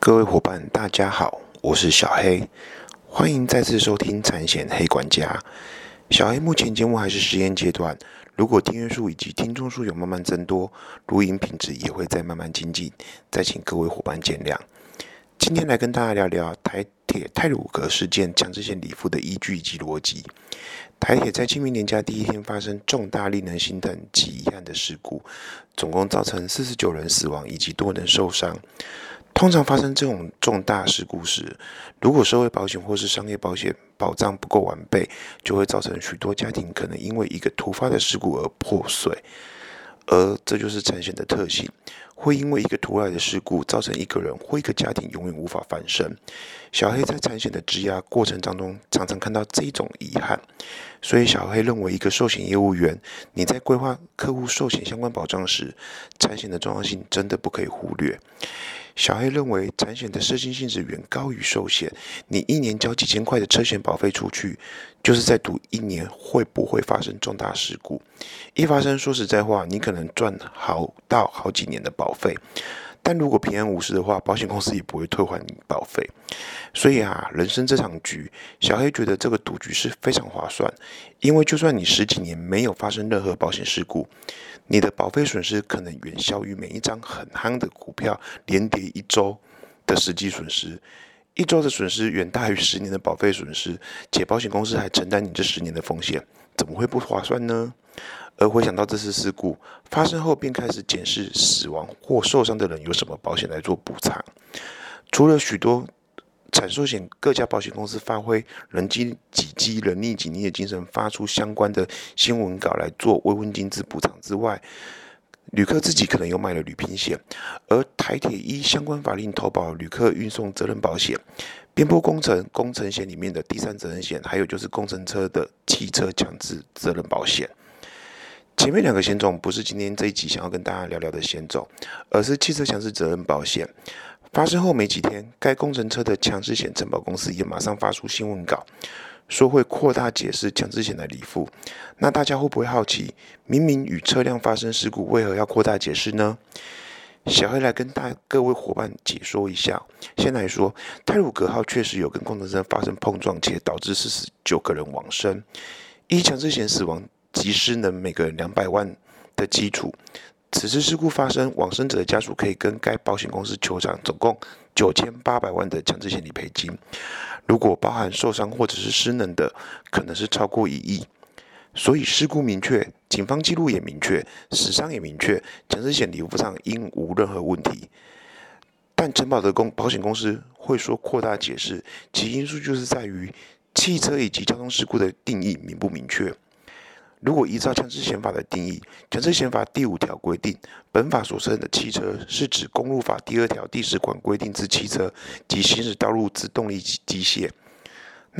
各位伙伴，大家好，我是小黑，欢迎再次收听产险黑管家。小黑目前节目还是实验阶段，如果订阅数以及听众数有慢慢增多，录音品质也会再慢慢精进，再请各位伙伴见谅。今天来跟大家聊聊台铁泰鲁格事件强制险理付的依据以及逻辑。台铁在清明年假第一天发生重大、令人心疼及遗憾的事故，总共造成四十九人死亡以及多人受伤。通常发生这种重大事故时，如果社会保险或是商业保险保障不够完备，就会造成许多家庭可能因为一个突发的事故而破碎。而这就是产险的特性，会因为一个突来的事故，造成一个人或一个家庭永远无法翻身。小黑在产险的质押过程当中，常常看到这种遗憾，所以小黑认为，一个寿险业务员，你在规划客户寿险相关保障时，产险的重要性真的不可以忽略。小黑认为，产险的设计性质远高于寿险。你一年交几千块的车险保费出去，就是在赌一年会不会发生重大事故。一发生，说实在话，你可能赚好到好几年的保费。但如果平安无事的话，保险公司也不会退还你保费。所以啊，人生这场局，小黑觉得这个赌局是非常划算。因为就算你十几年没有发生任何保险事故，你的保费损失可能远小于每一张很夯的股票连跌一周的实际损失。一周的损失远大于十年的保费损失，且保险公司还承担你这十年的风险，怎么会不划算呢？而回想到这次事故发生后，便开始检视死亡或受伤的人有什么保险来做补偿。除了许多产寿险各家保险公司发挥人机几机、人力几力的精神，发出相关的新闻稿来做慰问金资补偿之外，旅客自己可能又买了旅平险，而台铁依相关法令投保旅客运送责任保险、边坡工程工程险里面的第三责任险，还有就是工程车的汽车强制责任保险。前面两个险种不是今天这一集想要跟大家聊聊的险种，而是汽车强制责任保险。发生后没几天，该工程车的强制险承保公司也马上发出新闻稿，说会扩大解释强制险的理付。那大家会不会好奇，明明与车辆发生事故，为何要扩大解释呢？小黑来跟大各位伙伴解说一下。先来说，泰鲁格号确实有跟工程车发生碰撞，且导致四十九个人亡生。一强制险死亡。及失能每个人两百万的基础，此次事故发生，往生者的家属可以跟该保险公司求偿总共九千八百万的强制险理赔金。如果包含受伤或者是失能的，可能是超过一亿。所以事故明确，警方记录也明确，死伤也明确，强制险理付上应无任何问题。但承保的公保险公司会说扩大解释，其因素就是在于汽车以及交通事故的定义明不明确。如果依照强制险法的定义，强制险法第五条规定，本法所称的汽车是指公路法第二条第十款规定之汽车及行驶道路之动力机械。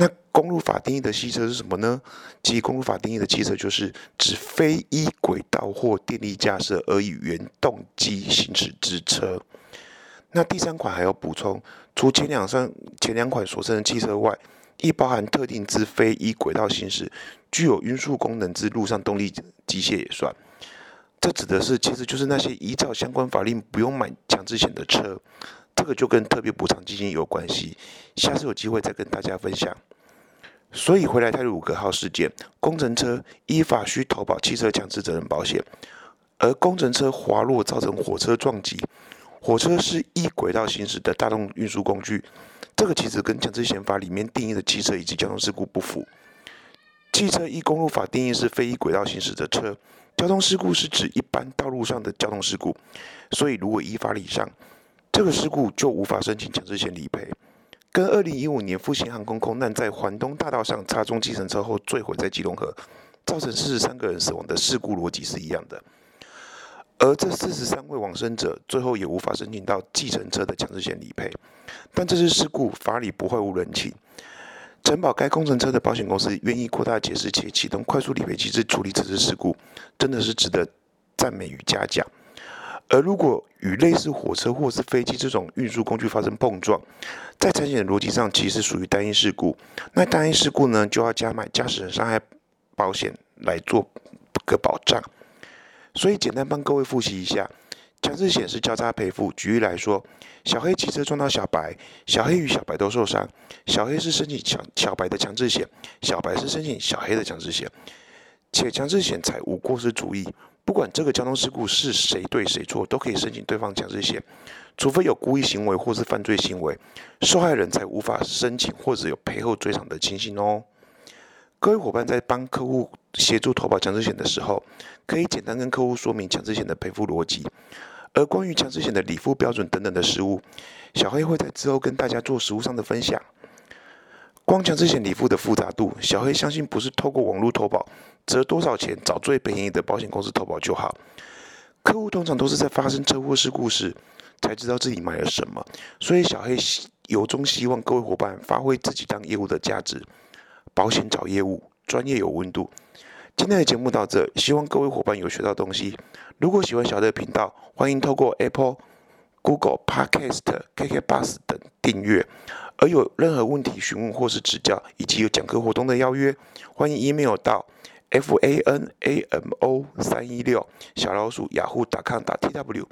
那公路法定义的汽车是什么呢？即公路法定义的汽车就是指非依轨道或电力架设而以原动机行驶之车。那第三款还要补充，除前两上前两款所称的汽车外，亦包含特定之非依轨道行驶、具有运输功能之陆上动力机械也算。这指的是，其实就是那些依照相关法令不用买强制险的车。这个就跟特别补偿基金有关系，下次有机会再跟大家分享。所以回来泰鲁格号事件，工程车依法需投保汽车强制责任保险，而工程车滑落造成火车撞击，火车是依轨道行驶的大众运输工具。这个其实跟强制险法里面定义的汽车以及交通事故不符。汽车依公路法定义是非依轨道行驶的车，交通事故是指一般道路上的交通事故。所以如果依法理上，这个事故就无法申请强制险理赔。跟二零一五年复兴航空空难在环东大道上插中计程车后坠毁在基隆河，造成四十三个人死亡的事故逻辑是一样的。而这四十三位往生者最后也无法申请到计程车的强制险理赔，但这次事故法理不会无人情，承保该工程车的保险公司愿意扩大解释且启动快速理赔机制处理此次事故，真的是值得赞美与嘉奖。而如果与类似火车或是飞机这种运输工具发生碰撞，在产险逻辑上其实属于单一事故，那单一事故呢就要加买驾驶人伤害保险来做个保障。所以简单帮各位复习一下，强制险是交叉赔付。举例来说，小黑骑车撞到小白，小黑与小白都受伤，小黑是申请小小白的强制险，小白是申请小黑的强制险，且强制险才无过失主义，不管这个交通事故是谁对谁错，都可以申请对方强制险，除非有故意行为或是犯罪行为，受害人才无法申请或者有赔后追偿的情形哦。各位伙伴在帮客户协助投保强制险的时候，可以简单跟客户说明强制险的赔付逻辑。而关于强制险的理付标准等等的实务，小黑会在之后跟大家做实务上的分享。光强制险理付的复杂度，小黑相信不是透过网络投保，折多少钱找最便宜的保险公司投保就好。客户通常都是在发生车祸事故时才知道自己买了什么，所以小黑由衷希望各位伙伴发挥自己当业务的价值。保险找业务，专业有温度。今天的节目到这，希望各位伙伴有学到东西。如果喜欢小的频道，欢迎透过 Apple、Google Podcast、KK Bus 等订阅。而有任何问题询问或是指教，以及有讲课活动的邀约，欢迎 email 到 f a n a m o 三一六小老鼠 yahoo.com.tw。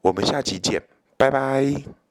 我们下期见，拜拜。